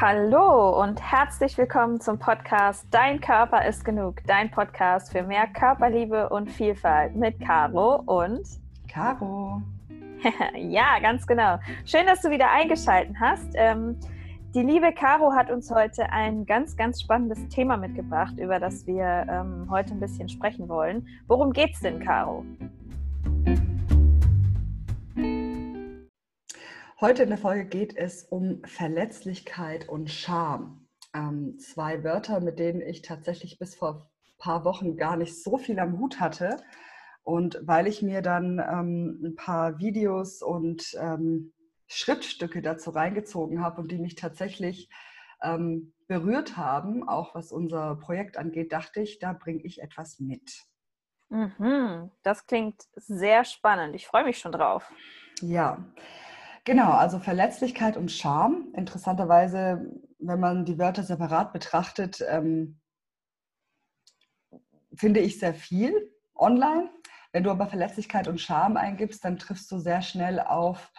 Hallo und herzlich willkommen zum Podcast Dein Körper ist genug, dein Podcast für mehr Körperliebe und Vielfalt mit Caro und Caro. ja, ganz genau. Schön, dass du wieder eingeschaltet hast. Ähm, die liebe Caro hat uns heute ein ganz, ganz spannendes Thema mitgebracht, über das wir ähm, heute ein bisschen sprechen wollen. Worum geht's denn, Caro? Heute in der Folge geht es um Verletzlichkeit und Scham. Ähm, zwei Wörter, mit denen ich tatsächlich bis vor ein paar Wochen gar nicht so viel am Hut hatte. Und weil ich mir dann ähm, ein paar Videos und ähm, Schriftstücke dazu reingezogen habe und die mich tatsächlich ähm, berührt haben, auch was unser Projekt angeht, dachte ich, da bringe ich etwas mit. Mhm, das klingt sehr spannend. Ich freue mich schon drauf. Ja, Genau, also Verletzlichkeit und Scham. Interessanterweise, wenn man die Wörter separat betrachtet, ähm, finde ich sehr viel online. Wenn du aber Verletzlichkeit und Scham eingibst, dann triffst du sehr schnell auf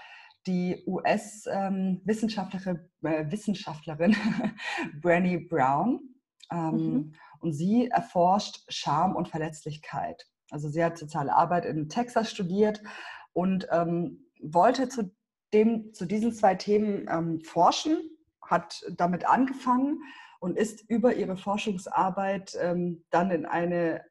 die US-Wissenschaftlerin ähm, äh, Wissenschaftlerin Brené Brown. Ähm, mhm. Und sie erforscht Scham und Verletzlichkeit. Also sie hat soziale Arbeit in Texas studiert und ähm, wollte zu dem, zu diesen zwei Themen ähm, forschen, hat damit angefangen und ist über ihre Forschungsarbeit ähm, dann in eine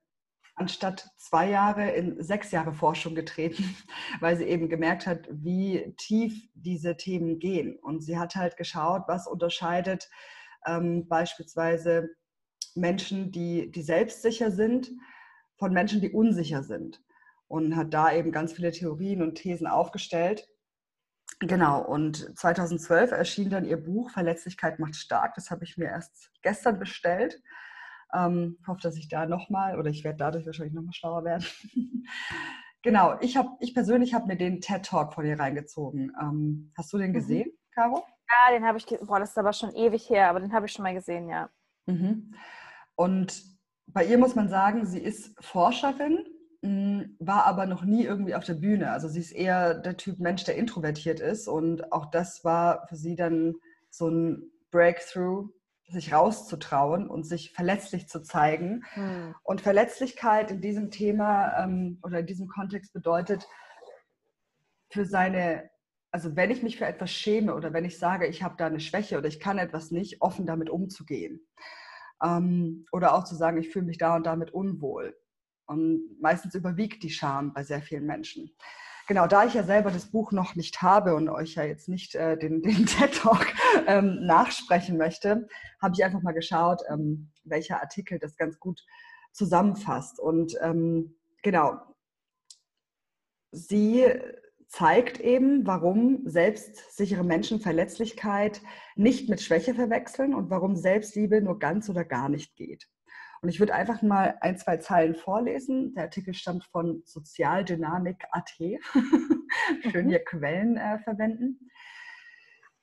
anstatt zwei Jahre in sechs Jahre Forschung getreten, weil sie eben gemerkt hat, wie tief diese Themen gehen. Und sie hat halt geschaut, was unterscheidet ähm, beispielsweise Menschen, die, die selbstsicher sind, von Menschen, die unsicher sind. Und hat da eben ganz viele Theorien und Thesen aufgestellt. Genau, und 2012 erschien dann ihr Buch Verletzlichkeit macht stark. Das habe ich mir erst gestern bestellt. Ähm, hoffe, dass ich da nochmal, oder ich werde dadurch wahrscheinlich nochmal schlauer werden. genau, ich, hab, ich persönlich habe mir den TED Talk von ihr reingezogen. Ähm, hast du den mhm. gesehen, mhm. Caro? Ja, den habe ich, boah, das ist aber schon ewig her, aber den habe ich schon mal gesehen, ja. Mhm. Und bei ihr muss man sagen, sie ist Forscherin war aber noch nie irgendwie auf der Bühne. Also sie ist eher der Typ Mensch, der introvertiert ist. Und auch das war für sie dann so ein Breakthrough, sich rauszutrauen und sich verletzlich zu zeigen. Hm. Und Verletzlichkeit in diesem Thema ähm, oder in diesem Kontext bedeutet, für seine, also wenn ich mich für etwas schäme oder wenn ich sage, ich habe da eine Schwäche oder ich kann etwas nicht, offen damit umzugehen. Ähm, oder auch zu sagen, ich fühle mich da und damit unwohl. Und meistens überwiegt die Scham bei sehr vielen Menschen. Genau, da ich ja selber das Buch noch nicht habe und euch ja jetzt nicht äh, den, den TED Talk ähm, nachsprechen möchte, habe ich einfach mal geschaut, ähm, welcher Artikel das ganz gut zusammenfasst. Und ähm, genau, sie zeigt eben, warum selbstsichere Menschen Verletzlichkeit nicht mit Schwäche verwechseln und warum Selbstliebe nur ganz oder gar nicht geht. Und ich würde einfach mal ein, zwei Zeilen vorlesen. Der Artikel stammt von Sozialdynamik.at. Schön hier mhm. Quellen äh, verwenden.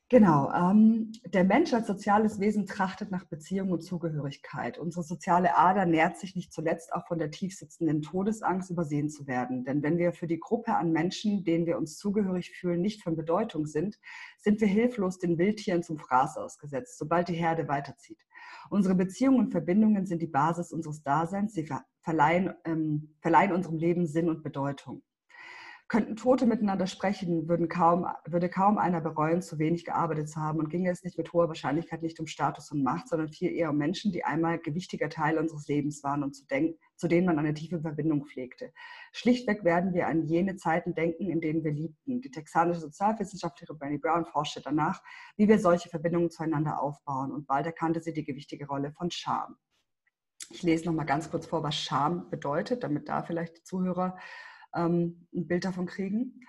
Genau. Ähm, der Mensch als soziales Wesen trachtet nach Beziehung und Zugehörigkeit. Unsere soziale Ader nährt sich nicht zuletzt auch von der tiefsitzenden Todesangst, übersehen zu werden. Denn wenn wir für die Gruppe an Menschen, denen wir uns zugehörig fühlen, nicht von Bedeutung sind, sind wir hilflos den Wildtieren zum Fraß ausgesetzt, sobald die Herde weiterzieht. Unsere Beziehungen und Verbindungen sind die Basis unseres Daseins. Sie verleihen, ähm, verleihen unserem Leben Sinn und Bedeutung. Könnten Tote miteinander sprechen, würden kaum, würde kaum einer bereuen, zu wenig gearbeitet zu haben und ginge es nicht mit hoher Wahrscheinlichkeit nicht um Status und Macht, sondern viel eher um Menschen, die einmal gewichtiger Teil unseres Lebens waren und zu, denken, zu denen man eine tiefe Verbindung pflegte. Schlichtweg werden wir an jene Zeiten denken, in denen wir liebten. Die texanische Sozialwissenschaftlerin Brandy Brown forschte danach, wie wir solche Verbindungen zueinander aufbauen und bald erkannte sie die gewichtige Rolle von Scham. Ich lese noch mal ganz kurz vor, was Scham bedeutet, damit da vielleicht die Zuhörer ähm, ein Bild davon kriegen.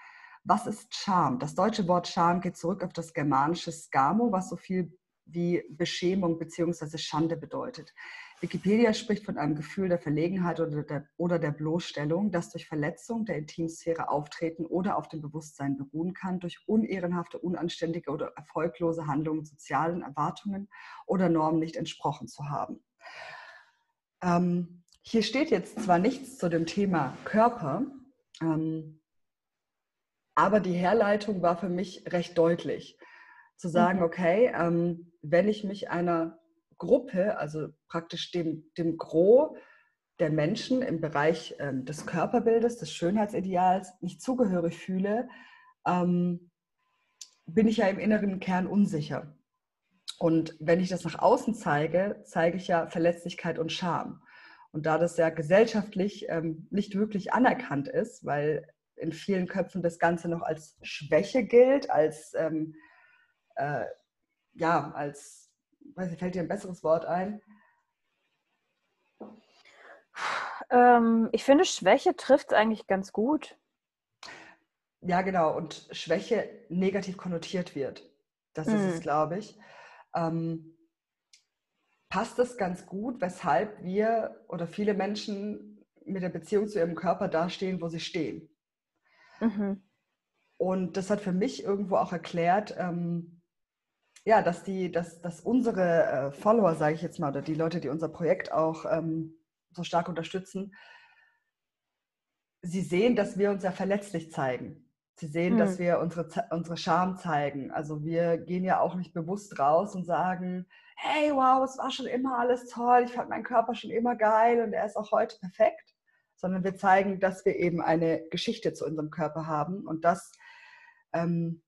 Was ist Scham? Das deutsche Wort Scham geht zurück auf das germanische Skamo, was so viel wie Beschämung bzw. Schande bedeutet. Wikipedia spricht von einem Gefühl der Verlegenheit oder der, oder der Bloßstellung, das durch Verletzung der Intimsphäre auftreten oder auf dem Bewusstsein beruhen kann, durch unehrenhafte, unanständige oder erfolglose Handlungen sozialen Erwartungen oder Normen nicht entsprochen zu haben. Ähm, hier steht jetzt zwar nichts zu dem Thema Körper, ähm, aber die Herleitung war für mich recht deutlich. Zu sagen, mhm. okay, ähm, wenn ich mich einer Gruppe, also praktisch dem, dem Gros der Menschen im Bereich ähm, des Körperbildes, des Schönheitsideals nicht zugehörig fühle, ähm, bin ich ja im inneren Kern unsicher. Und wenn ich das nach außen zeige, zeige ich ja Verletzlichkeit und Scham. Und da das ja gesellschaftlich ähm, nicht wirklich anerkannt ist, weil in vielen Köpfen das Ganze noch als Schwäche gilt, als, ähm, äh, ja, als, weiß ich, fällt dir ein besseres Wort ein? Ähm, ich finde, Schwäche trifft es eigentlich ganz gut. Ja, genau. Und Schwäche negativ konnotiert wird. Das mhm. ist es, mhm. glaube ich. Ähm, passt es ganz gut, weshalb wir oder viele Menschen mit der Beziehung zu ihrem Körper dastehen, wo sie stehen. Mhm. Und das hat für mich irgendwo auch erklärt, ähm, ja, dass, die, dass, dass unsere äh, Follower, sage ich jetzt mal, oder die Leute, die unser Projekt auch ähm, so stark unterstützen, sie sehen, dass wir uns ja verletzlich zeigen. Sie sehen, mhm. dass wir unsere, unsere Scham zeigen. Also wir gehen ja auch nicht bewusst raus und sagen, hey, wow, es war schon immer alles toll, ich fand meinen Körper schon immer geil und er ist auch heute perfekt, sondern wir zeigen, dass wir eben eine Geschichte zu unserem Körper haben und das ähm,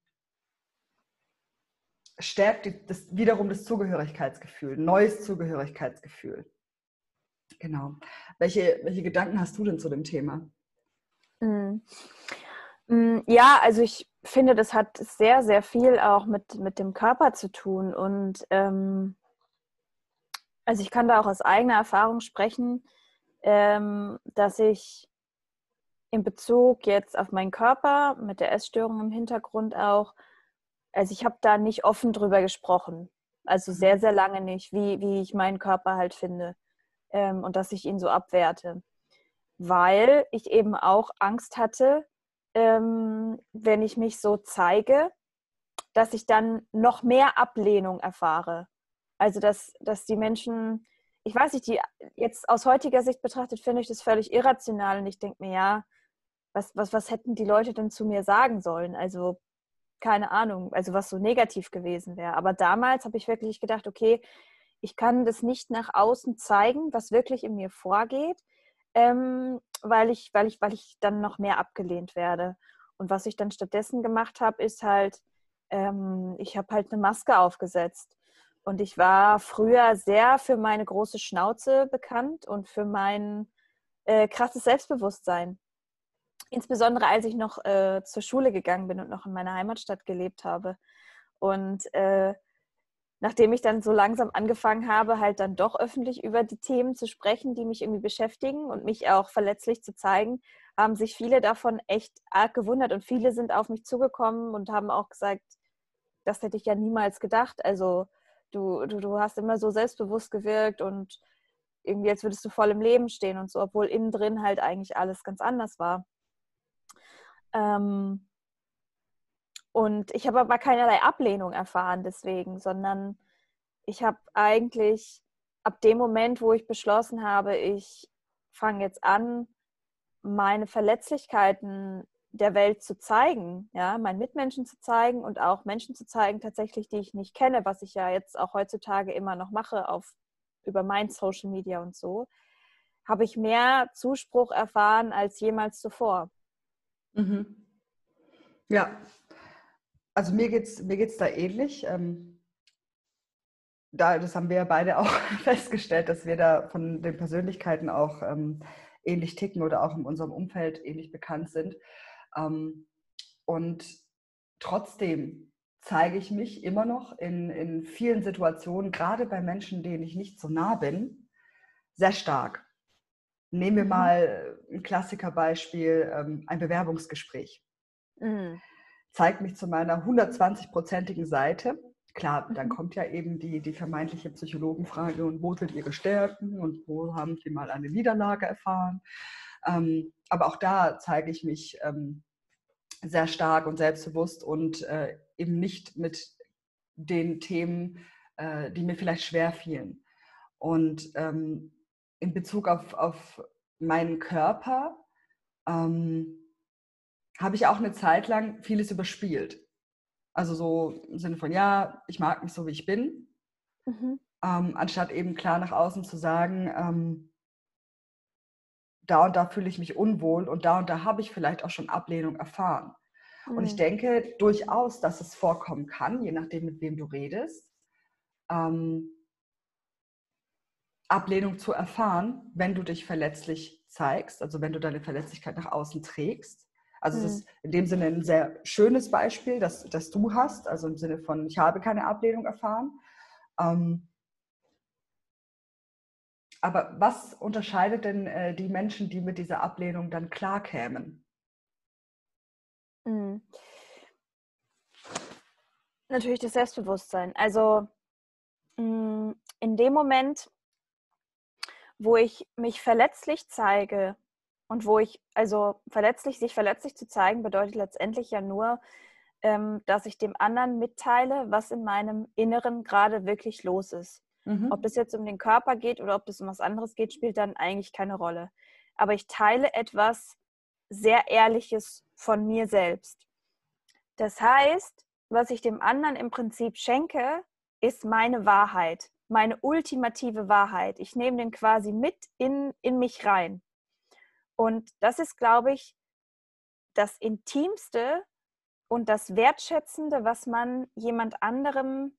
stärkt die, das, wiederum das Zugehörigkeitsgefühl, neues Zugehörigkeitsgefühl. Genau. Welche, welche Gedanken hast du denn zu dem Thema? Mhm. Ja, also ich finde, das hat sehr, sehr viel auch mit, mit dem Körper zu tun. Und ähm, also ich kann da auch aus eigener Erfahrung sprechen, ähm, dass ich in Bezug jetzt auf meinen Körper mit der Essstörung im Hintergrund auch, also ich habe da nicht offen drüber gesprochen. Also sehr, sehr lange nicht, wie, wie ich meinen Körper halt finde ähm, und dass ich ihn so abwerte. Weil ich eben auch Angst hatte, ähm, wenn ich mich so zeige, dass ich dann noch mehr Ablehnung erfahre. Also dass, dass die Menschen, ich weiß nicht, die jetzt aus heutiger Sicht betrachtet, finde ich das völlig irrational und ich denke mir, ja, was, was, was hätten die Leute denn zu mir sagen sollen? Also keine Ahnung, also was so negativ gewesen wäre. Aber damals habe ich wirklich gedacht, okay, ich kann das nicht nach außen zeigen, was wirklich in mir vorgeht ähm, weil, ich, weil, ich, weil ich dann noch mehr abgelehnt werde. Und was ich dann stattdessen gemacht habe, ist halt, ähm, ich habe halt eine Maske aufgesetzt. Und ich war früher sehr für meine große Schnauze bekannt und für mein äh, krasses Selbstbewusstsein. Insbesondere als ich noch äh, zur Schule gegangen bin und noch in meiner Heimatstadt gelebt habe. Und äh, nachdem ich dann so langsam angefangen habe, halt dann doch öffentlich über die Themen zu sprechen, die mich irgendwie beschäftigen und mich auch verletzlich zu zeigen, haben sich viele davon echt arg gewundert und viele sind auf mich zugekommen und haben auch gesagt, das hätte ich ja niemals gedacht. Also du, du, du hast immer so selbstbewusst gewirkt und irgendwie als würdest du voll im Leben stehen und so, obwohl innen drin halt eigentlich alles ganz anders war. Ähm, und ich habe aber keinerlei Ablehnung erfahren deswegen, sondern ich habe eigentlich ab dem Moment, wo ich beschlossen habe, ich fange jetzt an, meine Verletzlichkeiten der Welt zu zeigen, ja, meinen Mitmenschen zu zeigen und auch Menschen zu zeigen, tatsächlich, die ich nicht kenne, was ich ja jetzt auch heutzutage immer noch mache auf über mein Social Media und so, habe ich mehr Zuspruch erfahren als jemals zuvor. Mhm. Ja, also mir geht es mir geht's da ähnlich. Ähm, da, das haben wir ja beide auch festgestellt, dass wir da von den Persönlichkeiten auch ähm, ähnlich ticken oder auch in unserem Umfeld ähnlich bekannt sind. Ähm, und trotzdem zeige ich mich immer noch in, in vielen Situationen, gerade bei Menschen, denen ich nicht so nah bin, sehr stark. Nehmen wir mhm. mal ein Klassikerbeispiel, ähm, ein Bewerbungsgespräch. Mhm zeigt mich zu meiner 120-prozentigen Seite. Klar, dann mhm. kommt ja eben die, die vermeintliche Psychologenfrage und wo sind ihre Stärken und wo haben sie mal eine Niederlage erfahren. Ähm, aber auch da zeige ich mich ähm, sehr stark und selbstbewusst und äh, eben nicht mit den Themen, äh, die mir vielleicht schwer fielen. Und ähm, in Bezug auf, auf meinen Körper, ähm, habe ich auch eine Zeit lang vieles überspielt. Also so im Sinne von, ja, ich mag mich so, wie ich bin. Mhm. Ähm, anstatt eben klar nach außen zu sagen, ähm, da und da fühle ich mich unwohl und da und da habe ich vielleicht auch schon Ablehnung erfahren. Mhm. Und ich mhm. denke durchaus, dass es vorkommen kann, je nachdem, mit wem du redest, ähm, Ablehnung zu erfahren, wenn du dich verletzlich zeigst, also wenn du deine Verletzlichkeit nach außen trägst. Also es mhm. ist in dem Sinne ein sehr schönes Beispiel, das, das du hast, also im Sinne von, ich habe keine Ablehnung erfahren. Ähm, aber was unterscheidet denn äh, die Menschen, die mit dieser Ablehnung dann klarkämen? Mhm. Natürlich das Selbstbewusstsein. Also mh, mm, in dem Moment, wo ich mich verletzlich zeige und wo ich, also verletzlich, sich verletzlich zu zeigen, bedeutet letztendlich ja nur, ähm, dass ich dem anderen mitteile, was in meinem Inneren gerade wirklich los ist. Mhm. Ob es jetzt um den Körper geht oder ob es um was anderes geht, spielt dann eigentlich keine Rolle. Aber ich teile etwas sehr Ehrliches von mir selbst. Das heißt, was ich dem anderen im Prinzip schenke, ist meine Wahrheit, meine ultimative Wahrheit. Ich nehme den quasi mit in, in mich rein. Und das ist, glaube ich, das Intimste und das Wertschätzende, was man jemand anderem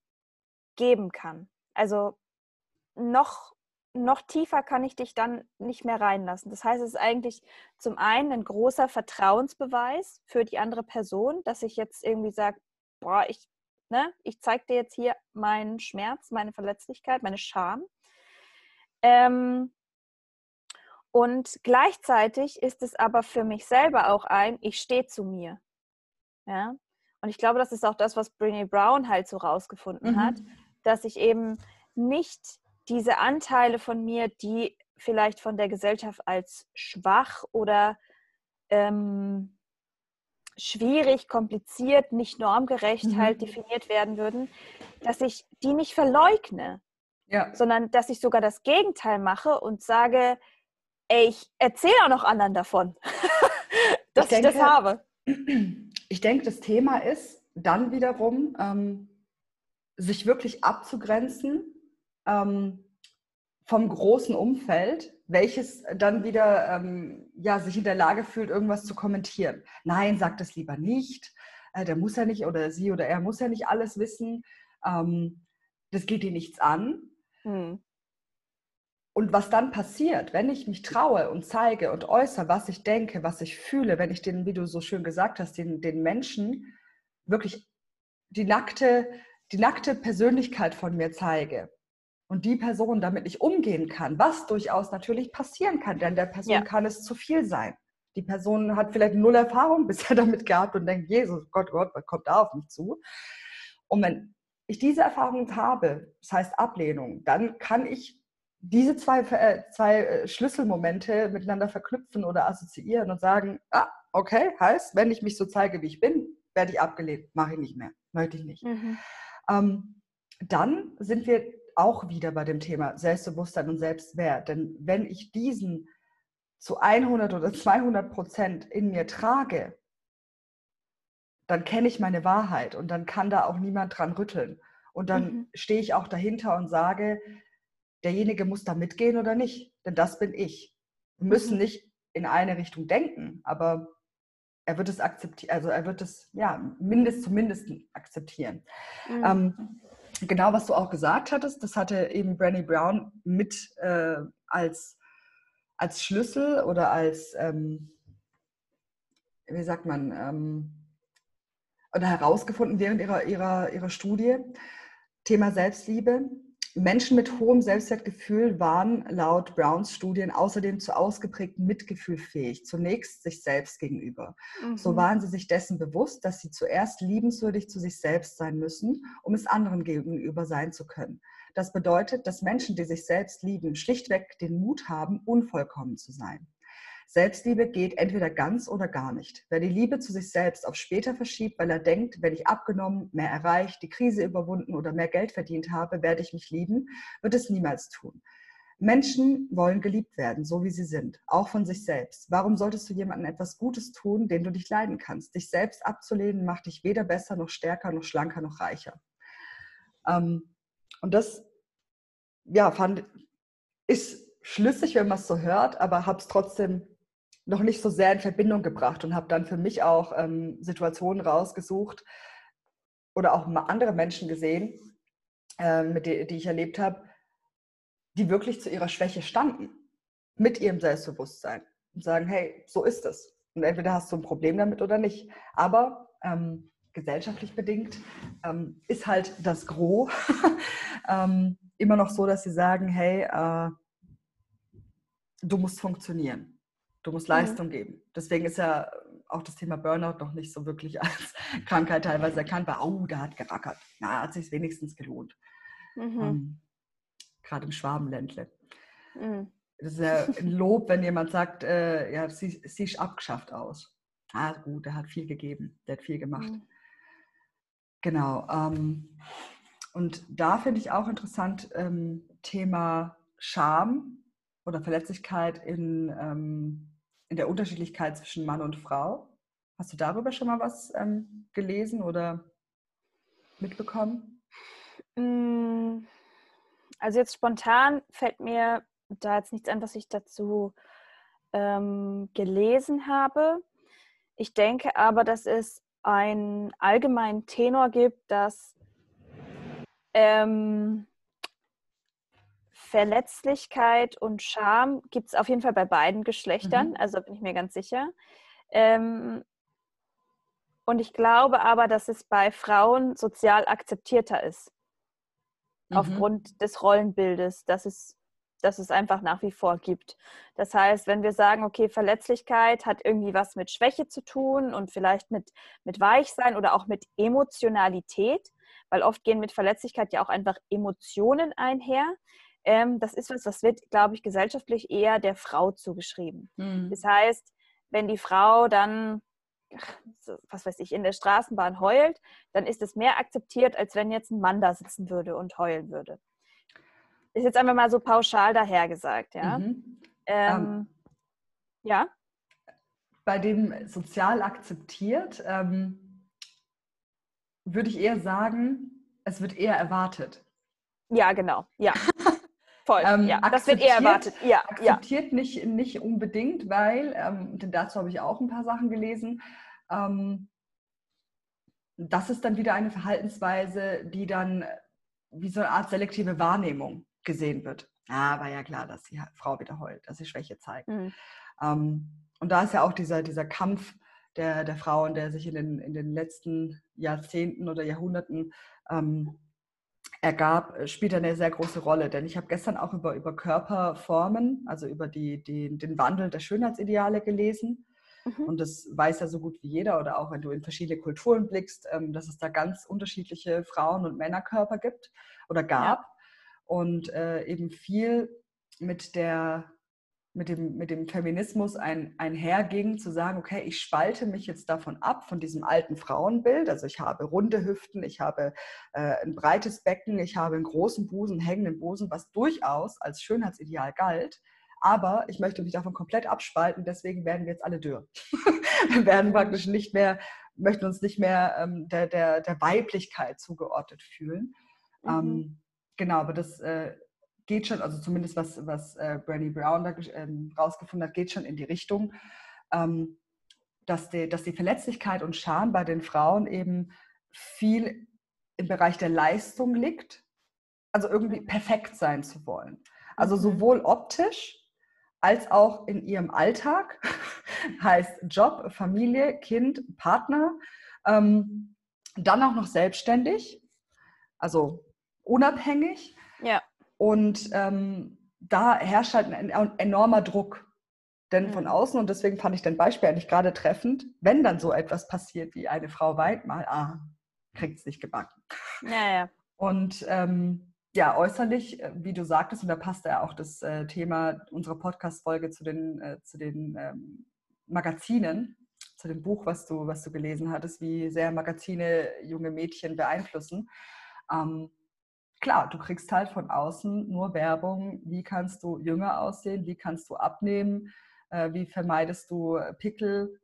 geben kann. Also noch, noch tiefer kann ich dich dann nicht mehr reinlassen. Das heißt, es ist eigentlich zum einen ein großer Vertrauensbeweis für die andere Person, dass ich jetzt irgendwie sage, boah, ich, ne, ich zeige dir jetzt hier meinen Schmerz, meine Verletzlichkeit, meine Scham. Ähm, und gleichzeitig ist es aber für mich selber auch ein, ich stehe zu mir. Ja? Und ich glaube, das ist auch das, was Brene Brown halt so rausgefunden mhm. hat, dass ich eben nicht diese Anteile von mir, die vielleicht von der Gesellschaft als schwach oder ähm, schwierig, kompliziert, nicht normgerecht mhm. halt definiert werden würden, dass ich die nicht verleugne, ja. sondern dass ich sogar das Gegenteil mache und sage, ey, ich erzähle auch noch anderen davon, dass ich, denke, ich, das habe. Ich denke, das Thema ist dann wiederum, ähm, sich wirklich abzugrenzen ähm, vom großen Umfeld, welches dann wieder ähm, ja, sich in der Lage fühlt, irgendwas zu kommentieren. Nein, sagt es lieber nicht. Äh, der muss ja nicht oder sie oder er muss ja nicht alles wissen. Ähm, das geht dir nichts an. Hm. Und was dann passiert, wenn ich mich traue und zeige und äußere, was ich denke, was ich fühle, wenn ich den, wie du so schön gesagt hast, den, den Menschen wirklich die nackte, die nackte Persönlichkeit von mir zeige, und die Person damit nicht umgehen kann, was durchaus natürlich passieren kann, denn der Person ja. kann es zu viel sein. Die Person hat vielleicht null Erfahrung bisher damit gehabt und denkt, Jesus, Gott, Gott, was kommt da auf mich zu? Und wenn ich diese Erfahrung habe, das heißt Ablehnung, dann kann ich diese zwei, äh, zwei äh, Schlüsselmomente miteinander verknüpfen oder assoziieren und sagen, ah, okay, heißt, wenn ich mich so zeige, wie ich bin, werde ich abgelehnt, mache ich nicht mehr, möchte ich nicht. Mhm. Ähm, dann sind wir auch wieder bei dem Thema Selbstbewusstsein und Selbstwert. Denn wenn ich diesen zu 100 oder 200 Prozent in mir trage, dann kenne ich meine Wahrheit und dann kann da auch niemand dran rütteln. Und dann mhm. stehe ich auch dahinter und sage, derjenige muss da mitgehen oder nicht, denn das bin ich. Wir müssen mhm. nicht in eine Richtung denken, aber er wird es akzeptieren, also er wird es ja mindest zumindest akzeptieren. Mhm. Ähm, genau, was du auch gesagt hattest, das hatte eben Brené Brown mit äh, als, als Schlüssel oder als, ähm, wie sagt man, ähm, oder herausgefunden während ihrer, ihrer, ihrer Studie. Thema Selbstliebe. Menschen mit hohem Selbstwertgefühl waren laut Browns Studien außerdem zu ausgeprägtem Mitgefühl fähig, zunächst sich selbst gegenüber. Mhm. So waren sie sich dessen bewusst, dass sie zuerst liebenswürdig zu sich selbst sein müssen, um es anderen gegenüber sein zu können. Das bedeutet, dass Menschen, die sich selbst lieben, schlichtweg den Mut haben, unvollkommen zu sein. Selbstliebe geht entweder ganz oder gar nicht. Wer die Liebe zu sich selbst auf später verschiebt, weil er denkt, wenn ich abgenommen, mehr erreicht, die Krise überwunden oder mehr Geld verdient habe, werde ich mich lieben, wird es niemals tun. Menschen wollen geliebt werden, so wie sie sind, auch von sich selbst. Warum solltest du jemandem etwas Gutes tun, den du nicht leiden kannst? Dich selbst abzulehnen macht dich weder besser noch stärker noch schlanker noch reicher. Ähm, und das, ja, fand, ist schlüssig, wenn man es so hört, aber habe es trotzdem noch nicht so sehr in Verbindung gebracht und habe dann für mich auch ähm, Situationen rausgesucht oder auch mal andere Menschen gesehen, äh, mit die, die ich erlebt habe, die wirklich zu ihrer Schwäche standen, mit ihrem Selbstbewusstsein und sagen, hey, so ist es. Und entweder hast du ein Problem damit oder nicht. Aber ähm, gesellschaftlich bedingt ähm, ist halt das Gros ähm, immer noch so, dass sie sagen, hey, äh, du musst funktionieren. Du musst. Leistung mhm. geben. Deswegen ist ja auch das Thema Burnout noch nicht so wirklich als Krankheit teilweise erkannt, weil, oh, der hat gerackert. Na, hat sich wenigstens gelohnt. Mhm. Ähm, gerade im Schwabenländle. Mhm. Das ist ja ein Lob, wenn jemand sagt, äh, ja, sie, sie ist abgeschafft aus. Ah, gut, der hat viel gegeben, der hat viel gemacht. Mhm. Genau. Ähm, und da finde ich auch interessant ähm, Thema Scham oder Verletzlichkeit in, ähm, in der Unterschiedlichkeit zwischen Mann und Frau. Hast du darüber schon mal was ähm, gelesen oder mitbekommen? Mm. Also jetzt spontan fällt mir da jetzt nichts an, was ich dazu ähm, gelesen habe. Ich denke aber, dass es einen allgemeinen Tenor gibt, dass ähm, Verletzlichkeit und Scham gibt es auf jeden Fall bei beiden Geschlechtern, mhm. also bin ich mir ganz sicher. Ähm, und ich glaube aber, dass es bei Frauen sozial akzeptierter ist mhm. aufgrund des Rollenbildes, das es, das es einfach nach wie vor gibt. Das heißt, wenn wir sagen, okay, Verletzlichkeit hat irgendwie was mit Schwäche zu tun und vielleicht mit, mit Weichsein oder auch mit Emotionalität, weil oft gehen mit Verletzlichkeit ja auch einfach Emotionen einher. Ähm, das ist was, das wird, glaube ich, gesellschaftlich eher der Frau zugeschrieben. Mhm. Das heißt, wenn die Frau dann was weiß ich, in der Straßenbahn heult, dann ist es mehr akzeptiert, als wenn jetzt ein Mann da sitzen würde und heulen würde. Ist jetzt einfach mal so pauschal dahergesagt, ja. Mhm. Ähm, ähm, ja. Bei dem sozial akzeptiert ähm, würde ich eher sagen, es wird eher erwartet. Ja, genau. Ja. Voll. Ähm, ja, das wird eher erwartet. Ja, akzeptiert ja. Nicht, nicht unbedingt, weil, ähm, denn dazu habe ich auch ein paar Sachen gelesen, ähm, das ist dann wieder eine Verhaltensweise, die dann wie so eine Art selektive Wahrnehmung gesehen wird. Ja, war ja klar, dass die Frau wiederholt, dass sie Schwäche zeigt. Mhm. Ähm, und da ist ja auch dieser, dieser Kampf der, der Frauen, der sich in den, in den letzten Jahrzehnten oder Jahrhunderten ähm, ergab, spielt eine sehr große Rolle. Denn ich habe gestern auch über, über Körperformen, also über die, die, den Wandel der Schönheitsideale gelesen. Mhm. Und das weiß ja so gut wie jeder oder auch wenn du in verschiedene Kulturen blickst, ähm, dass es da ganz unterschiedliche Frauen- und Männerkörper gibt oder gab. Ja. Und äh, eben viel mit der mit dem, mit dem Feminismus ein, einherging, zu sagen, okay, ich spalte mich jetzt davon ab, von diesem alten Frauenbild. Also ich habe runde Hüften, ich habe äh, ein breites Becken, ich habe einen großen Busen, hängenden Busen, was durchaus als Schönheitsideal galt. Aber ich möchte mich davon komplett abspalten, deswegen werden wir jetzt alle dürr. wir werden praktisch nicht mehr, möchten uns nicht mehr ähm, der, der, der Weiblichkeit zugeordnet fühlen. Mhm. Ähm, genau, aber das äh, geht schon, also zumindest was, was äh, Bernie Brown da ähm, rausgefunden hat, geht schon in die Richtung, ähm, dass, die, dass die Verletzlichkeit und Scham bei den Frauen eben viel im Bereich der Leistung liegt, also irgendwie perfekt sein zu wollen. Also mhm. sowohl optisch als auch in ihrem Alltag, heißt Job, Familie, Kind, Partner, ähm, dann auch noch selbstständig, also unabhängig. Ja. Und ähm, da herrscht halt ein enormer Druck. Denn mhm. von außen, und deswegen fand ich dein Beispiel eigentlich gerade treffend, wenn dann so etwas passiert wie eine Frau weint mal, ah, kriegt es nicht gebacken. Ja, ja. Und ähm, ja, äußerlich, äh, wie du sagtest, und da passt ja auch das äh, Thema unserer Podcast-Folge zu den, äh, zu den ähm, Magazinen, zu dem Buch, was du, was du gelesen hattest, wie sehr Magazine junge Mädchen beeinflussen. Ähm, klar, du kriegst halt von außen nur Werbung, wie kannst du jünger aussehen, wie kannst du abnehmen, äh, wie vermeidest du Pickel,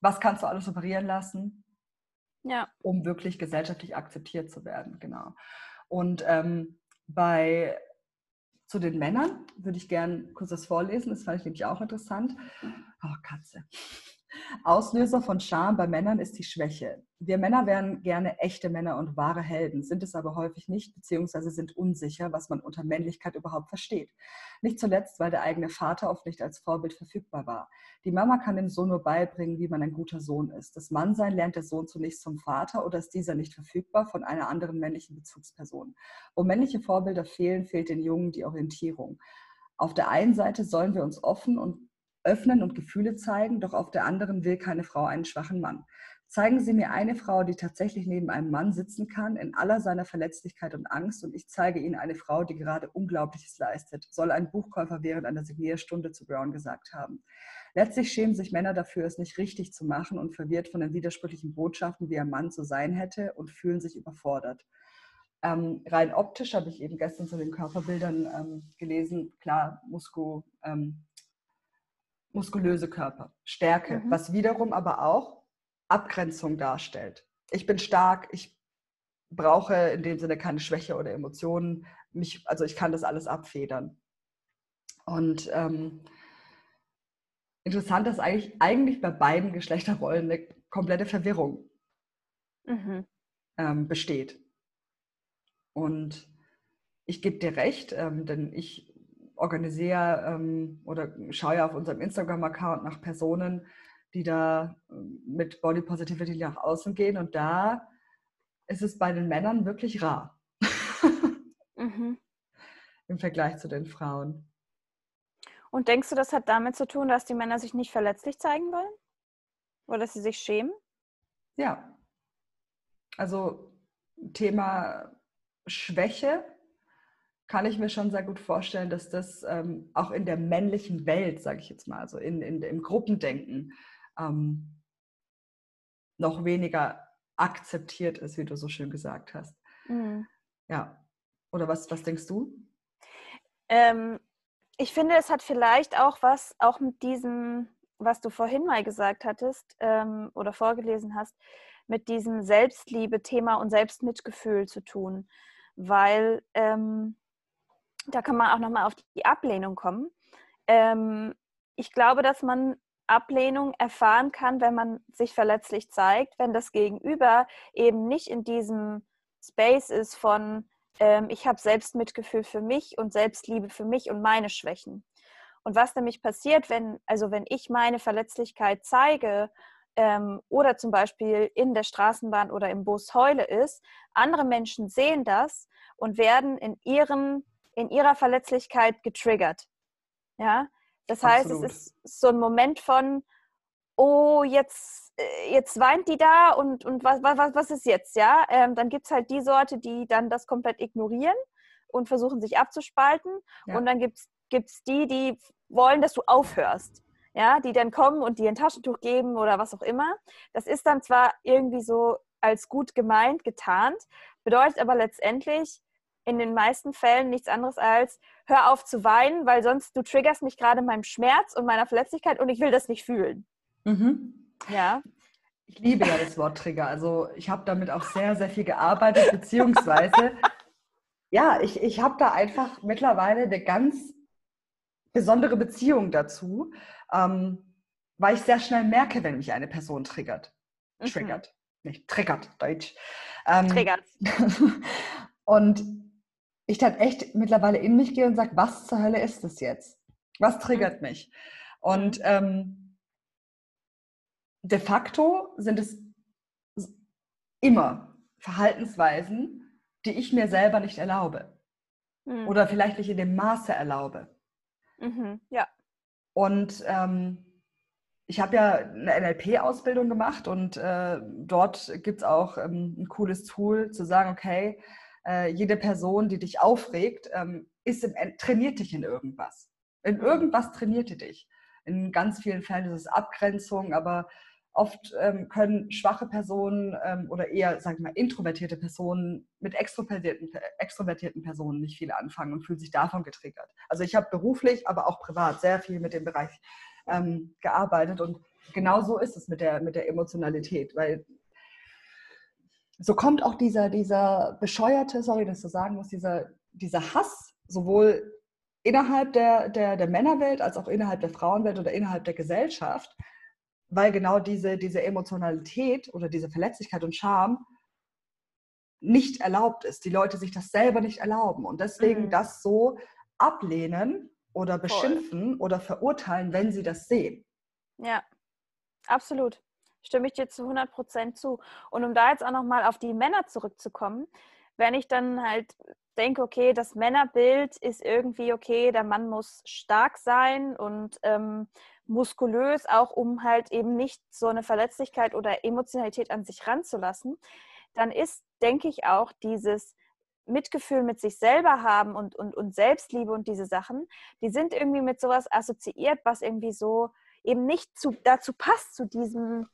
was kannst du alles operieren lassen, ja. um wirklich gesellschaftlich akzeptiert zu werden, genau. Und ähm, bei zu den Männern würde ich gerne kurz das vorlesen, das fand ich nämlich auch interessant. Oh, Katze. Auslöser von Scham bei Männern ist die Schwäche. Wir Männer wären gerne echte Männer und wahre Helden, sind es aber häufig nicht, beziehungsweise sind unsicher, was man unter Männlichkeit überhaupt versteht. Nicht zuletzt, weil der eigene Vater oft nicht als Vorbild verfügbar war. Die Mama kann dem Sohn nur beibringen, wie man ein guter Sohn ist. Das Mannsein lernt der Sohn zunächst vom Vater oder ist dieser nicht verfügbar von einer anderen männlichen Bezugsperson. Wo männliche Vorbilder fehlen, fehlt den Jungen die Orientierung. Auf der einen Seite sollen wir uns offen und öffnen und Gefühle zeigen, doch auf der anderen will keine Frau einen schwachen Mann. Zeigen Sie mir eine Frau, die tatsächlich neben einem Mann sitzen kann, in aller seiner Verletzlichkeit und Angst, und ich zeige Ihnen eine Frau, die gerade Unglaubliches leistet, soll ein Buchkäufer während einer Signierstunde zu Brown gesagt haben. Letztlich schämen sich Männer dafür, es nicht richtig zu machen und verwirrt von den widersprüchlichen Botschaften, wie ein Mann zu sein hätte, und fühlen sich überfordert. Ähm, rein optisch habe ich eben gestern zu den Körperbildern ähm, gelesen, klar, Musku, ähm, muskulöse Körper, Stärke, mhm. was wiederum aber auch Abgrenzung darstellt. Ich bin stark, ich brauche in dem Sinne keine Schwäche oder Emotionen. Mich, also ich kann das alles abfedern. Und ähm, interessant, dass eigentlich, eigentlich bei beiden Geschlechterrollen eine komplette Verwirrung mhm. ähm, besteht. Und ich gebe dir recht, ähm, denn ich organisiere ähm, oder schaue auf unserem Instagram-Account nach Personen, die da ähm, mit Body Positivity nach außen gehen. Und da ist es bei den Männern wirklich rar. mhm. Im Vergleich zu den Frauen. Und denkst du, das hat damit zu tun, dass die Männer sich nicht verletzlich zeigen wollen? Oder dass sie sich schämen? Ja. Also Thema Schwäche kann ich mir schon sehr gut vorstellen, dass das ähm, auch in der männlichen Welt, sage ich jetzt mal, also in, in, im Gruppendenken, ähm, noch weniger akzeptiert ist, wie du so schön gesagt hast. Mhm. Ja. Oder was, was denkst du? Ähm, ich finde, es hat vielleicht auch was, auch mit diesem, was du vorhin mal gesagt hattest ähm, oder vorgelesen hast, mit diesem Selbstliebe-Thema und Selbstmitgefühl zu tun. Weil ähm, da kann man auch nochmal auf die Ablehnung kommen. Ähm, ich glaube, dass man Ablehnung erfahren kann, wenn man sich verletzlich zeigt, wenn das Gegenüber eben nicht in diesem Space ist von ähm, ich habe Selbstmitgefühl für mich und Selbstliebe für mich und meine Schwächen. Und was nämlich passiert, wenn, also wenn ich meine Verletzlichkeit zeige ähm, oder zum Beispiel in der Straßenbahn oder im Bus heule ist, andere Menschen sehen das und werden in ihrem in ihrer Verletzlichkeit getriggert. Ja, das heißt, Absolut. es ist so ein Moment von, oh, jetzt, äh, jetzt weint die da und, und was, was, was ist jetzt, ja? Ähm, dann gibt es halt die Sorte, die dann das komplett ignorieren und versuchen sich abzuspalten. Ja. Und dann gibt es die, die wollen, dass du aufhörst. Ja, die dann kommen und dir ein Taschentuch geben oder was auch immer. Das ist dann zwar irgendwie so als gut gemeint, getarnt, bedeutet aber letztendlich, in den meisten Fällen nichts anderes als, hör auf zu weinen, weil sonst du triggerst mich gerade in meinem Schmerz und meiner Verletzlichkeit und ich will das nicht fühlen. Mhm. Ja. Ich liebe ja das Wort Trigger. Also ich habe damit auch sehr, sehr viel gearbeitet, beziehungsweise ja, ich, ich habe da einfach mittlerweile eine ganz besondere Beziehung dazu, ähm, weil ich sehr schnell merke, wenn mich eine Person triggert. Mhm. Triggert. Mhm. Nicht triggert, Deutsch. Ähm, triggert. und ich dann echt mittlerweile in mich gehe und sage, was zur Hölle ist das jetzt? Was triggert mich? Und ähm, de facto sind es immer Verhaltensweisen, die ich mir selber nicht erlaube. Mhm. Oder vielleicht nicht in dem Maße erlaube. Mhm. Ja. Und ähm, ich habe ja eine NLP-Ausbildung gemacht und äh, dort gibt es auch ähm, ein cooles Tool zu sagen, okay, äh, jede Person, die dich aufregt, ähm, ist im, trainiert dich in irgendwas. In irgendwas trainiert die dich. In ganz vielen Fällen ist es Abgrenzung, aber Oft ähm, können schwache Personen ähm, oder eher, sagen wir mal, introvertierte Personen mit extrovertierten, extrovertierten Personen nicht viel anfangen und fühlen sich davon getriggert. Also ich habe beruflich, aber auch privat sehr viel mit dem Bereich ähm, gearbeitet und genau so ist es mit der, mit der Emotionalität, weil so kommt auch dieser, dieser bescheuerte, sorry, dass so sagen muss, dieser, dieser Hass sowohl innerhalb der, der, der Männerwelt als auch innerhalb der Frauenwelt oder innerhalb der Gesellschaft weil genau diese, diese Emotionalität oder diese Verletzlichkeit und Scham nicht erlaubt ist. Die Leute sich das selber nicht erlauben und deswegen mhm. das so ablehnen oder beschimpfen Voll. oder verurteilen, wenn sie das sehen. Ja, absolut. Stimme ich dir zu 100 Prozent zu. Und um da jetzt auch nochmal auf die Männer zurückzukommen, wenn ich dann halt denke, okay, das Männerbild ist irgendwie okay, der Mann muss stark sein und ähm, muskulös, auch um halt eben nicht so eine Verletzlichkeit oder Emotionalität an sich ranzulassen, dann ist, denke ich, auch dieses Mitgefühl mit sich selber haben und, und, und Selbstliebe und diese Sachen, die sind irgendwie mit sowas assoziiert, was irgendwie so eben nicht zu, dazu passt, zu diesem,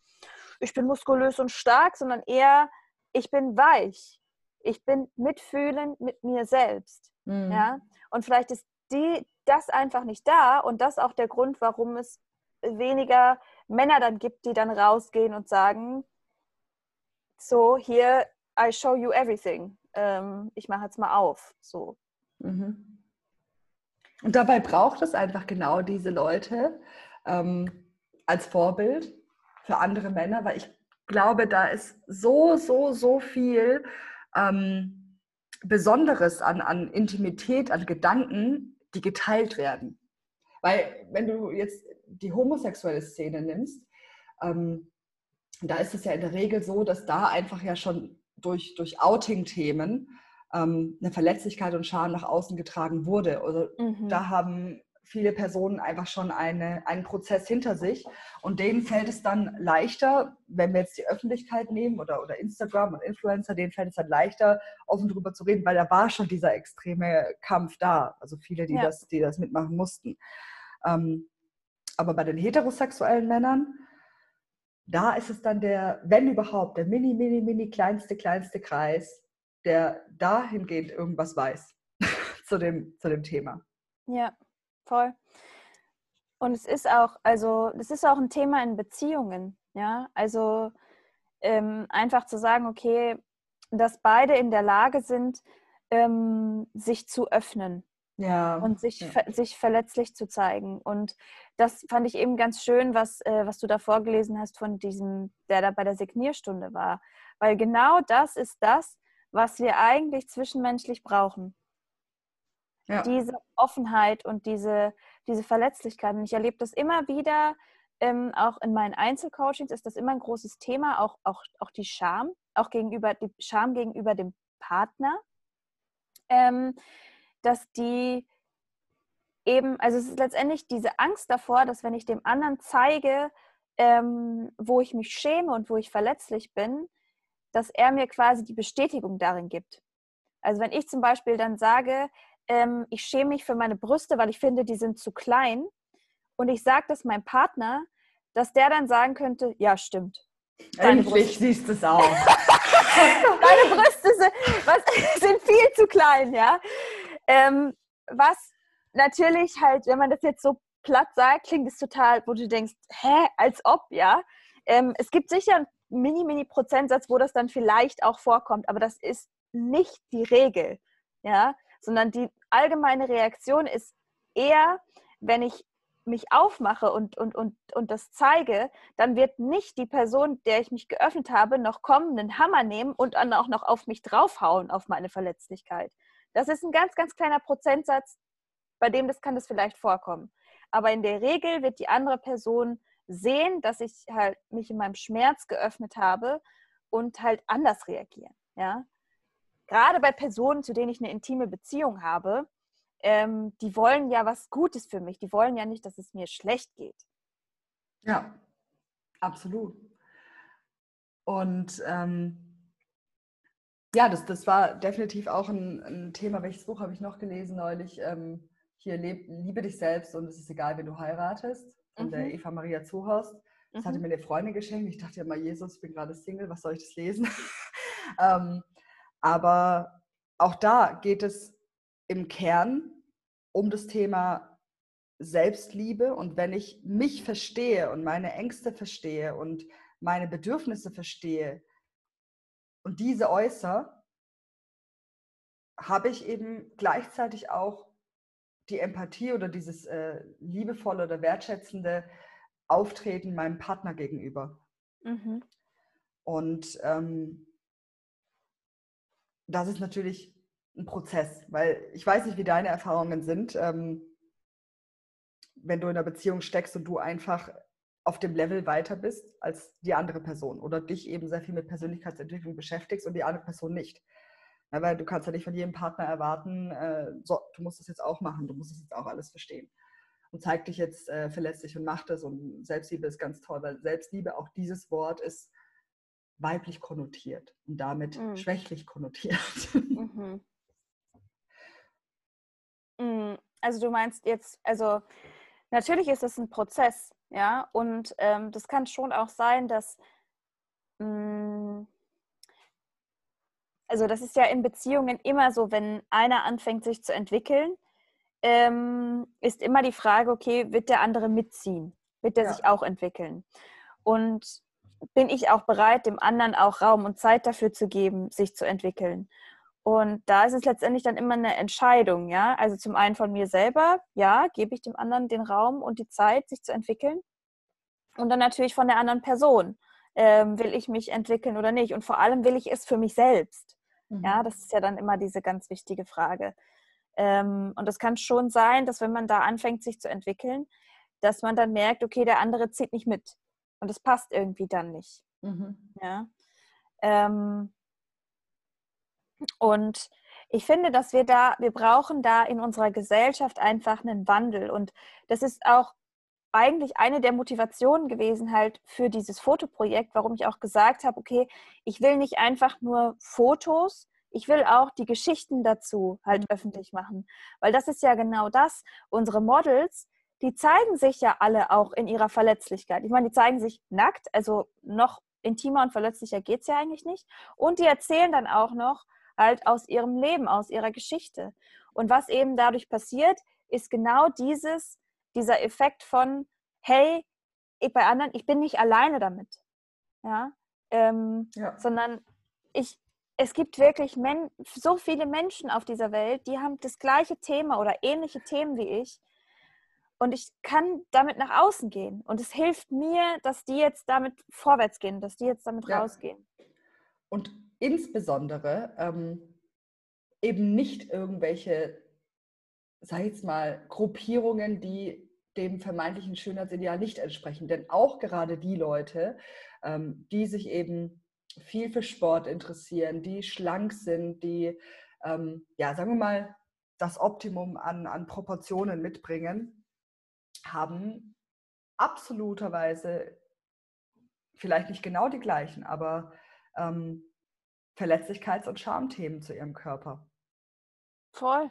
ich bin muskulös und stark, sondern eher, ich bin weich. Ich bin mitfühlend mit mir selbst. Mhm. Ja? Und vielleicht ist die, das einfach nicht da und das auch der Grund, warum es weniger Männer dann gibt, die dann rausgehen und sagen, so hier, I show you everything. Ähm, ich mache jetzt mal auf. So. Mhm. Und dabei braucht es einfach genau diese Leute ähm, als Vorbild für andere Männer, weil ich glaube, da ist so, so, so viel ähm, Besonderes an, an Intimität, an Gedanken, die geteilt werden. Weil wenn du jetzt die homosexuelle Szene nimmst, ähm, da ist es ja in der Regel so, dass da einfach ja schon durch, durch Outing-Themen ähm, eine Verletzlichkeit und Scham nach außen getragen wurde. Also mhm. da haben viele Personen einfach schon eine, einen Prozess hinter sich und denen fällt es dann leichter, wenn wir jetzt die Öffentlichkeit nehmen oder, oder Instagram und Influencer, denen fällt es dann leichter, offen darüber zu reden, weil da war schon dieser extreme Kampf da. Also viele, die, ja. das, die das mitmachen mussten. Ähm, aber bei den heterosexuellen Männern, da ist es dann der, wenn überhaupt, der mini, mini, mini kleinste, kleinste Kreis, der dahingehend irgendwas weiß zu, dem, zu dem Thema. Ja, voll. Und es ist auch, also es ist auch ein Thema in Beziehungen, ja. Also ähm, einfach zu sagen, okay, dass beide in der Lage sind, ähm, sich zu öffnen ja. und sich, ja. sich verletzlich zu zeigen. Und das fand ich eben ganz schön, was, äh, was du da vorgelesen hast von diesem, der da bei der Signierstunde war. Weil genau das ist das, was wir eigentlich zwischenmenschlich brauchen. Ja. Diese Offenheit und diese, diese Verletzlichkeit. Und ich erlebe das immer wieder, ähm, auch in meinen Einzelcoachings ist das immer ein großes Thema, auch, auch, auch die Scham, auch gegenüber, die Scham gegenüber dem Partner. Ähm, dass die eben, also es ist letztendlich diese Angst davor, dass wenn ich dem anderen zeige, ähm, wo ich mich schäme und wo ich verletzlich bin, dass er mir quasi die Bestätigung darin gibt. Also wenn ich zum Beispiel dann sage, ähm, ich schäme mich für meine Brüste, weil ich finde, die sind zu klein, und ich sage das meinem Partner, dass der dann sagen könnte, ja, stimmt. Deine Endlich Brüste. siehst du es auch. Deine Brüste sind, was, sind viel zu klein, ja. Ähm, was natürlich halt, wenn man das jetzt so platt sagt, klingt es total, wo du denkst, hä, als ob, ja. Ähm, es gibt sicher einen mini, mini Prozentsatz, wo das dann vielleicht auch vorkommt, aber das ist nicht die Regel, ja, sondern die allgemeine Reaktion ist eher, wenn ich mich aufmache und, und, und, und das zeige, dann wird nicht die Person, der ich mich geöffnet habe, noch kommen, einen Hammer nehmen und dann auch noch auf mich draufhauen, auf meine Verletzlichkeit. Das ist ein ganz, ganz kleiner Prozentsatz, bei dem das kann das vielleicht vorkommen. Aber in der Regel wird die andere Person sehen, dass ich halt mich in meinem Schmerz geöffnet habe und halt anders reagieren. Ja? Gerade bei Personen, zu denen ich eine intime Beziehung habe, ähm, die wollen ja was Gutes für mich. Die wollen ja nicht, dass es mir schlecht geht. Ja, absolut. Und ähm, ja, das, das war definitiv auch ein, ein Thema. Welches Buch habe ich noch gelesen neulich? Ähm, hier, leb, liebe dich selbst und es ist egal, wen du heiratest, von mhm. der Eva Maria Zuhorst. Das mhm. hatte mir eine Freundin geschenkt. Ich dachte ja mal, Jesus, ich bin gerade Single, was soll ich das lesen? ähm, aber auch da geht es im Kern um das Thema Selbstliebe. Und wenn ich mich verstehe und meine Ängste verstehe und meine Bedürfnisse verstehe und diese äußere, habe ich eben gleichzeitig auch die Empathie oder dieses äh, liebevolle oder wertschätzende Auftreten meinem Partner gegenüber. Mhm. Und ähm, das ist natürlich ein Prozess, weil ich weiß nicht, wie deine Erfahrungen sind, ähm, wenn du in einer Beziehung steckst und du einfach auf dem Level weiter bist als die andere Person oder dich eben sehr viel mit Persönlichkeitsentwicklung beschäftigst und die andere Person nicht. Ja, weil du kannst ja nicht von jedem Partner erwarten, äh, so, du musst das jetzt auch machen, du musst das jetzt auch alles verstehen. Und zeig dich jetzt äh, verlässlich und mach das. Und Selbstliebe ist ganz toll, weil Selbstliebe, auch dieses Wort ist weiblich konnotiert und damit mhm. schwächlich konnotiert. Mhm. mhm. Also du meinst jetzt, also natürlich ist es ein Prozess, ja, und ähm, das kann schon auch sein, dass mh, mm, also das ist ja in Beziehungen immer so, wenn einer anfängt sich zu entwickeln, ähm, ist immer die Frage, okay, wird der andere mitziehen? Wird der ja. sich auch entwickeln? Und bin ich auch bereit, dem anderen auch Raum und Zeit dafür zu geben, sich zu entwickeln? Und da ist es letztendlich dann immer eine Entscheidung, ja. Also zum einen von mir selber, ja, gebe ich dem anderen den Raum und die Zeit, sich zu entwickeln. Und dann natürlich von der anderen Person. Ähm, will ich mich entwickeln oder nicht? Und vor allem will ich es für mich selbst. Mhm. Ja, das ist ja dann immer diese ganz wichtige Frage. Ähm, und es kann schon sein, dass wenn man da anfängt, sich zu entwickeln, dass man dann merkt, okay, der andere zieht nicht mit. Und es passt irgendwie dann nicht. Mhm. Ja. Ähm, und ich finde, dass wir da, wir brauchen da in unserer Gesellschaft einfach einen Wandel. Und das ist auch eigentlich eine der Motivationen gewesen halt für dieses Fotoprojekt, warum ich auch gesagt habe, okay, ich will nicht einfach nur Fotos, ich will auch die Geschichten dazu halt mhm. öffentlich machen, weil das ist ja genau das. Unsere Models, die zeigen sich ja alle auch in ihrer Verletzlichkeit. Ich meine, die zeigen sich nackt, also noch intimer und verletzlicher geht es ja eigentlich nicht. Und die erzählen dann auch noch halt aus ihrem Leben, aus ihrer Geschichte. Und was eben dadurch passiert, ist genau dieses, dieser Effekt von, hey, ich, bei anderen, ich bin nicht alleine damit. Ja, ähm, ja. sondern ich, es gibt wirklich men so viele Menschen auf dieser Welt, die haben das gleiche Thema oder ähnliche Themen wie ich. Und ich kann damit nach außen gehen. Und es hilft mir, dass die jetzt damit vorwärts gehen, dass die jetzt damit ja. rausgehen. Und insbesondere ähm, eben nicht irgendwelche, sag ich jetzt mal, Gruppierungen, die dem vermeintlichen Schönheitsideal nicht entsprechen. Denn auch gerade die Leute, ähm, die sich eben viel für Sport interessieren, die schlank sind, die, ähm, ja, sagen wir mal, das Optimum an, an Proportionen mitbringen, haben absoluterweise vielleicht nicht genau die gleichen, aber ähm, Verletzlichkeits- und Schamthemen zu ihrem Körper. Voll.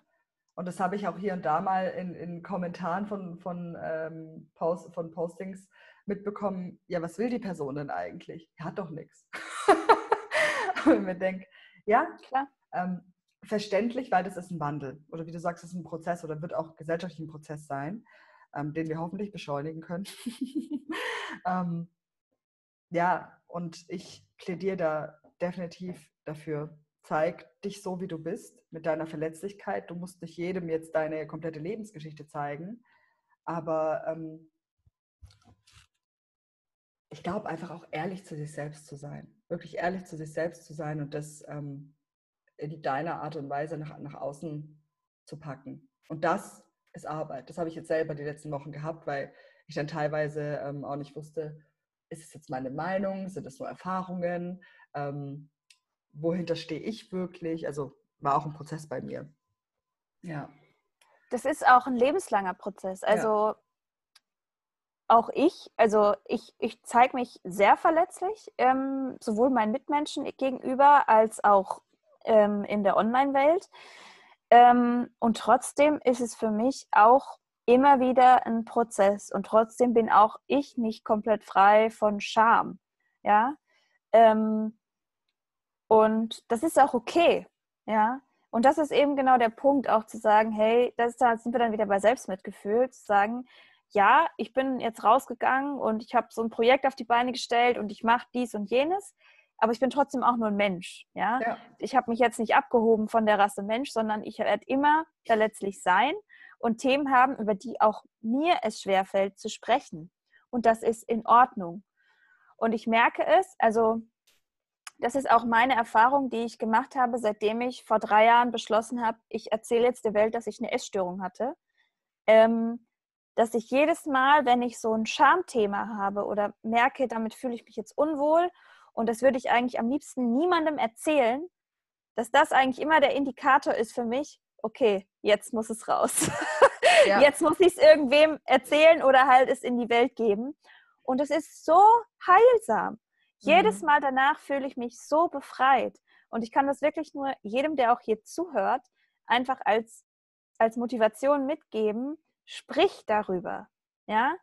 Und das habe ich auch hier und da mal in, in Kommentaren von, von, ähm, Post, von Postings mitbekommen. Ja, was will die Person denn eigentlich? Die hat doch nichts. Und mir denke, ja, klar. Ähm, verständlich, weil das ist ein Wandel. Oder wie du sagst, es ist ein Prozess oder wird auch gesellschaftlich ein Prozess sein, ähm, den wir hoffentlich beschleunigen können. ähm, ja, und ich plädiere da definitiv dafür. Zeig dich so, wie du bist, mit deiner Verletzlichkeit. Du musst nicht jedem jetzt deine komplette Lebensgeschichte zeigen, aber ähm, ich glaube einfach auch ehrlich zu sich selbst zu sein. Wirklich ehrlich zu sich selbst zu sein und das ähm, in deiner Art und Weise nach, nach außen zu packen. Und das ist Arbeit. Das habe ich jetzt selber die letzten Wochen gehabt, weil ich dann teilweise ähm, auch nicht wusste, ist es jetzt meine Meinung, sind es nur Erfahrungen, ähm, wohinter stehe ich wirklich? Also war auch ein Prozess bei mir. Ja. Das ist auch ein lebenslanger Prozess. Also ja. auch ich, also ich, ich zeige mich sehr verletzlich, ähm, sowohl meinen Mitmenschen gegenüber als auch ähm, in der Online-Welt. Ähm, und trotzdem ist es für mich auch immer wieder ein Prozess und trotzdem bin auch ich nicht komplett frei von Scham. Ja. Ähm, und das ist auch okay. Ja. Und das ist eben genau der Punkt, auch zu sagen, hey, das da sind wir dann wieder bei Selbstmitgefühl, zu sagen, ja, ich bin jetzt rausgegangen und ich habe so ein Projekt auf die Beine gestellt und ich mache dies und jenes, aber ich bin trotzdem auch nur ein Mensch. Ja? ja. Ich habe mich jetzt nicht abgehoben von der Rasse Mensch, sondern ich werde immer verletzlich sein und Themen haben, über die auch mir es schwerfällt zu sprechen. Und das ist in Ordnung. Und ich merke es, also das ist auch meine Erfahrung, die ich gemacht habe, seitdem ich vor drei Jahren beschlossen habe, ich erzähle jetzt der Welt, dass ich eine Essstörung hatte. Ähm, dass ich jedes Mal, wenn ich so ein Schamthema habe oder merke, damit fühle ich mich jetzt unwohl und das würde ich eigentlich am liebsten niemandem erzählen, dass das eigentlich immer der Indikator ist für mich, okay, jetzt muss es raus. Ja. Jetzt muss ich es irgendwem erzählen oder halt es in die Welt geben. Und es ist so heilsam. Mhm. Jedes Mal danach fühle ich mich so befreit. Und ich kann das wirklich nur jedem, der auch hier zuhört, einfach als, als Motivation mitgeben, sprich darüber. Ja?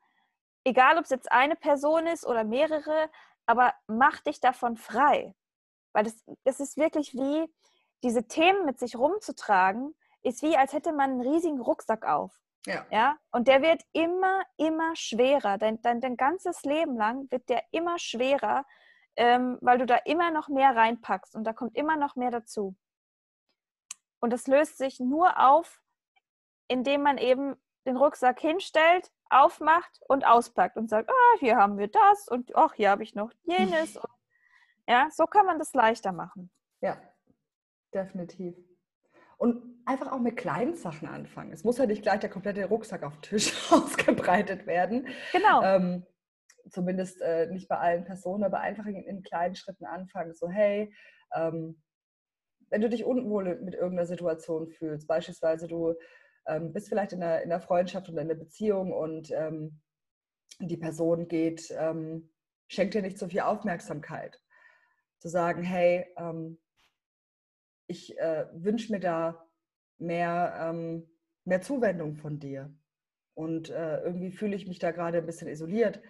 Egal, ob es jetzt eine Person ist oder mehrere, aber mach dich davon frei. Weil das, das ist wirklich wie, diese Themen mit sich rumzutragen, ist wie, als hätte man einen riesigen Rucksack auf. Ja. ja? Und der wird immer, immer schwerer. Dein, dein, dein ganzes Leben lang wird der immer schwerer, ähm, weil du da immer noch mehr reinpackst und da kommt immer noch mehr dazu. Und das löst sich nur auf, indem man eben den Rucksack hinstellt, aufmacht und auspackt und sagt, ah, hier haben wir das und ach, hier habe ich noch jenes. Und, ja, so kann man das leichter machen. Ja, definitiv. Und einfach auch mit kleinen Sachen anfangen. Es muss ja nicht gleich der komplette Rucksack auf dem Tisch ausgebreitet werden. Genau. Ähm, zumindest äh, nicht bei allen Personen, aber einfach in, in kleinen Schritten anfangen. So, hey, ähm, wenn du dich unwohl mit irgendeiner Situation fühlst, beispielsweise du ähm, bist vielleicht in einer, in einer Freundschaft oder in einer Beziehung und ähm, die Person geht, ähm, schenkt dir nicht so viel Aufmerksamkeit. Zu sagen, hey, ähm, ich äh, wünsche mir da mehr, ähm, mehr Zuwendung von dir. Und äh, irgendwie fühle ich mich da gerade ein bisschen isoliert.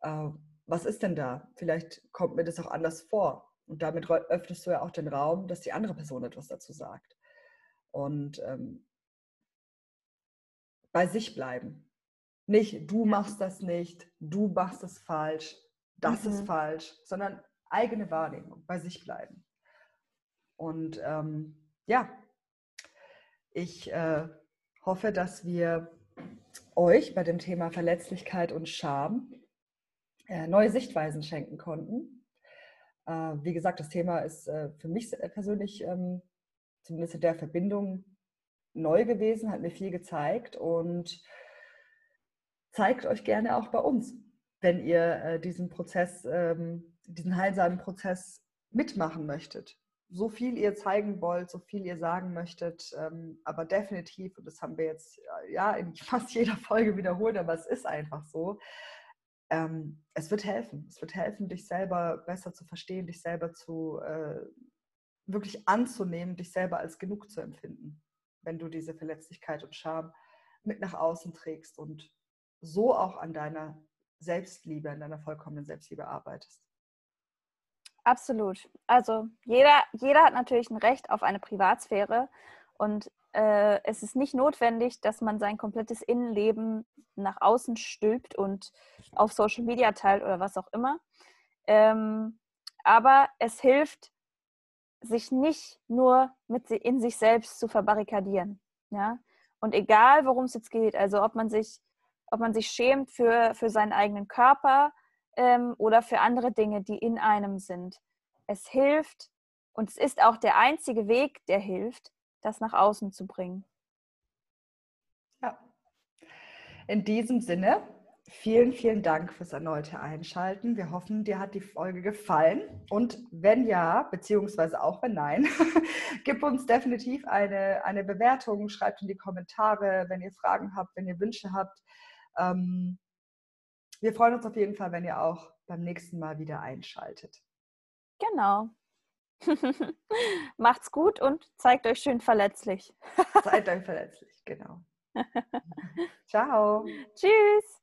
Äh, was ist denn da? Vielleicht kommt mir das auch anders vor. Und damit öffnest du ja auch den Raum, dass die andere Person etwas dazu sagt. Und ähm, bei sich bleiben. Nicht, du machst das nicht, du machst es falsch, das mhm. ist falsch, sondern eigene Wahrnehmung, bei sich bleiben. Und ähm, ja, ich äh, hoffe, dass wir euch bei dem Thema Verletzlichkeit und Scham äh, neue Sichtweisen schenken konnten. Äh, wie gesagt, das Thema ist äh, für mich persönlich ähm, zumindest in der Verbindung neu gewesen, hat mir viel gezeigt und zeigt euch gerne auch bei uns, wenn ihr äh, diesen Prozess, ähm, diesen heilsamen Prozess mitmachen möchtet. So viel ihr zeigen wollt, so viel ihr sagen möchtet, ähm, aber definitiv, und das haben wir jetzt ja in fast jeder Folge wiederholt, aber es ist einfach so, ähm, es wird helfen. Es wird helfen, dich selber besser zu verstehen, dich selber zu äh, wirklich anzunehmen, dich selber als genug zu empfinden wenn du diese Verletzlichkeit und Scham mit nach außen trägst und so auch an deiner Selbstliebe, an deiner vollkommenen Selbstliebe arbeitest. Absolut. Also jeder, jeder hat natürlich ein Recht auf eine Privatsphäre und äh, es ist nicht notwendig, dass man sein komplettes Innenleben nach außen stülpt und auf Social Media teilt oder was auch immer. Ähm, aber es hilft, sich nicht nur mit in sich selbst zu verbarrikadieren. Ja? Und egal, worum es jetzt geht, also ob man sich, ob man sich schämt für, für seinen eigenen Körper ähm, oder für andere Dinge, die in einem sind. Es hilft und es ist auch der einzige Weg, der hilft, das nach außen zu bringen. Ja. In diesem Sinne Vielen, vielen Dank fürs erneute Einschalten. Wir hoffen, dir hat die Folge gefallen. Und wenn ja, beziehungsweise auch wenn nein, gib uns definitiv eine, eine Bewertung, schreibt in die Kommentare, wenn ihr Fragen habt, wenn ihr Wünsche habt. Ähm, wir freuen uns auf jeden Fall, wenn ihr auch beim nächsten Mal wieder einschaltet. Genau. Macht's gut und zeigt euch schön verletzlich. zeigt euch verletzlich, genau. Ciao. Tschüss.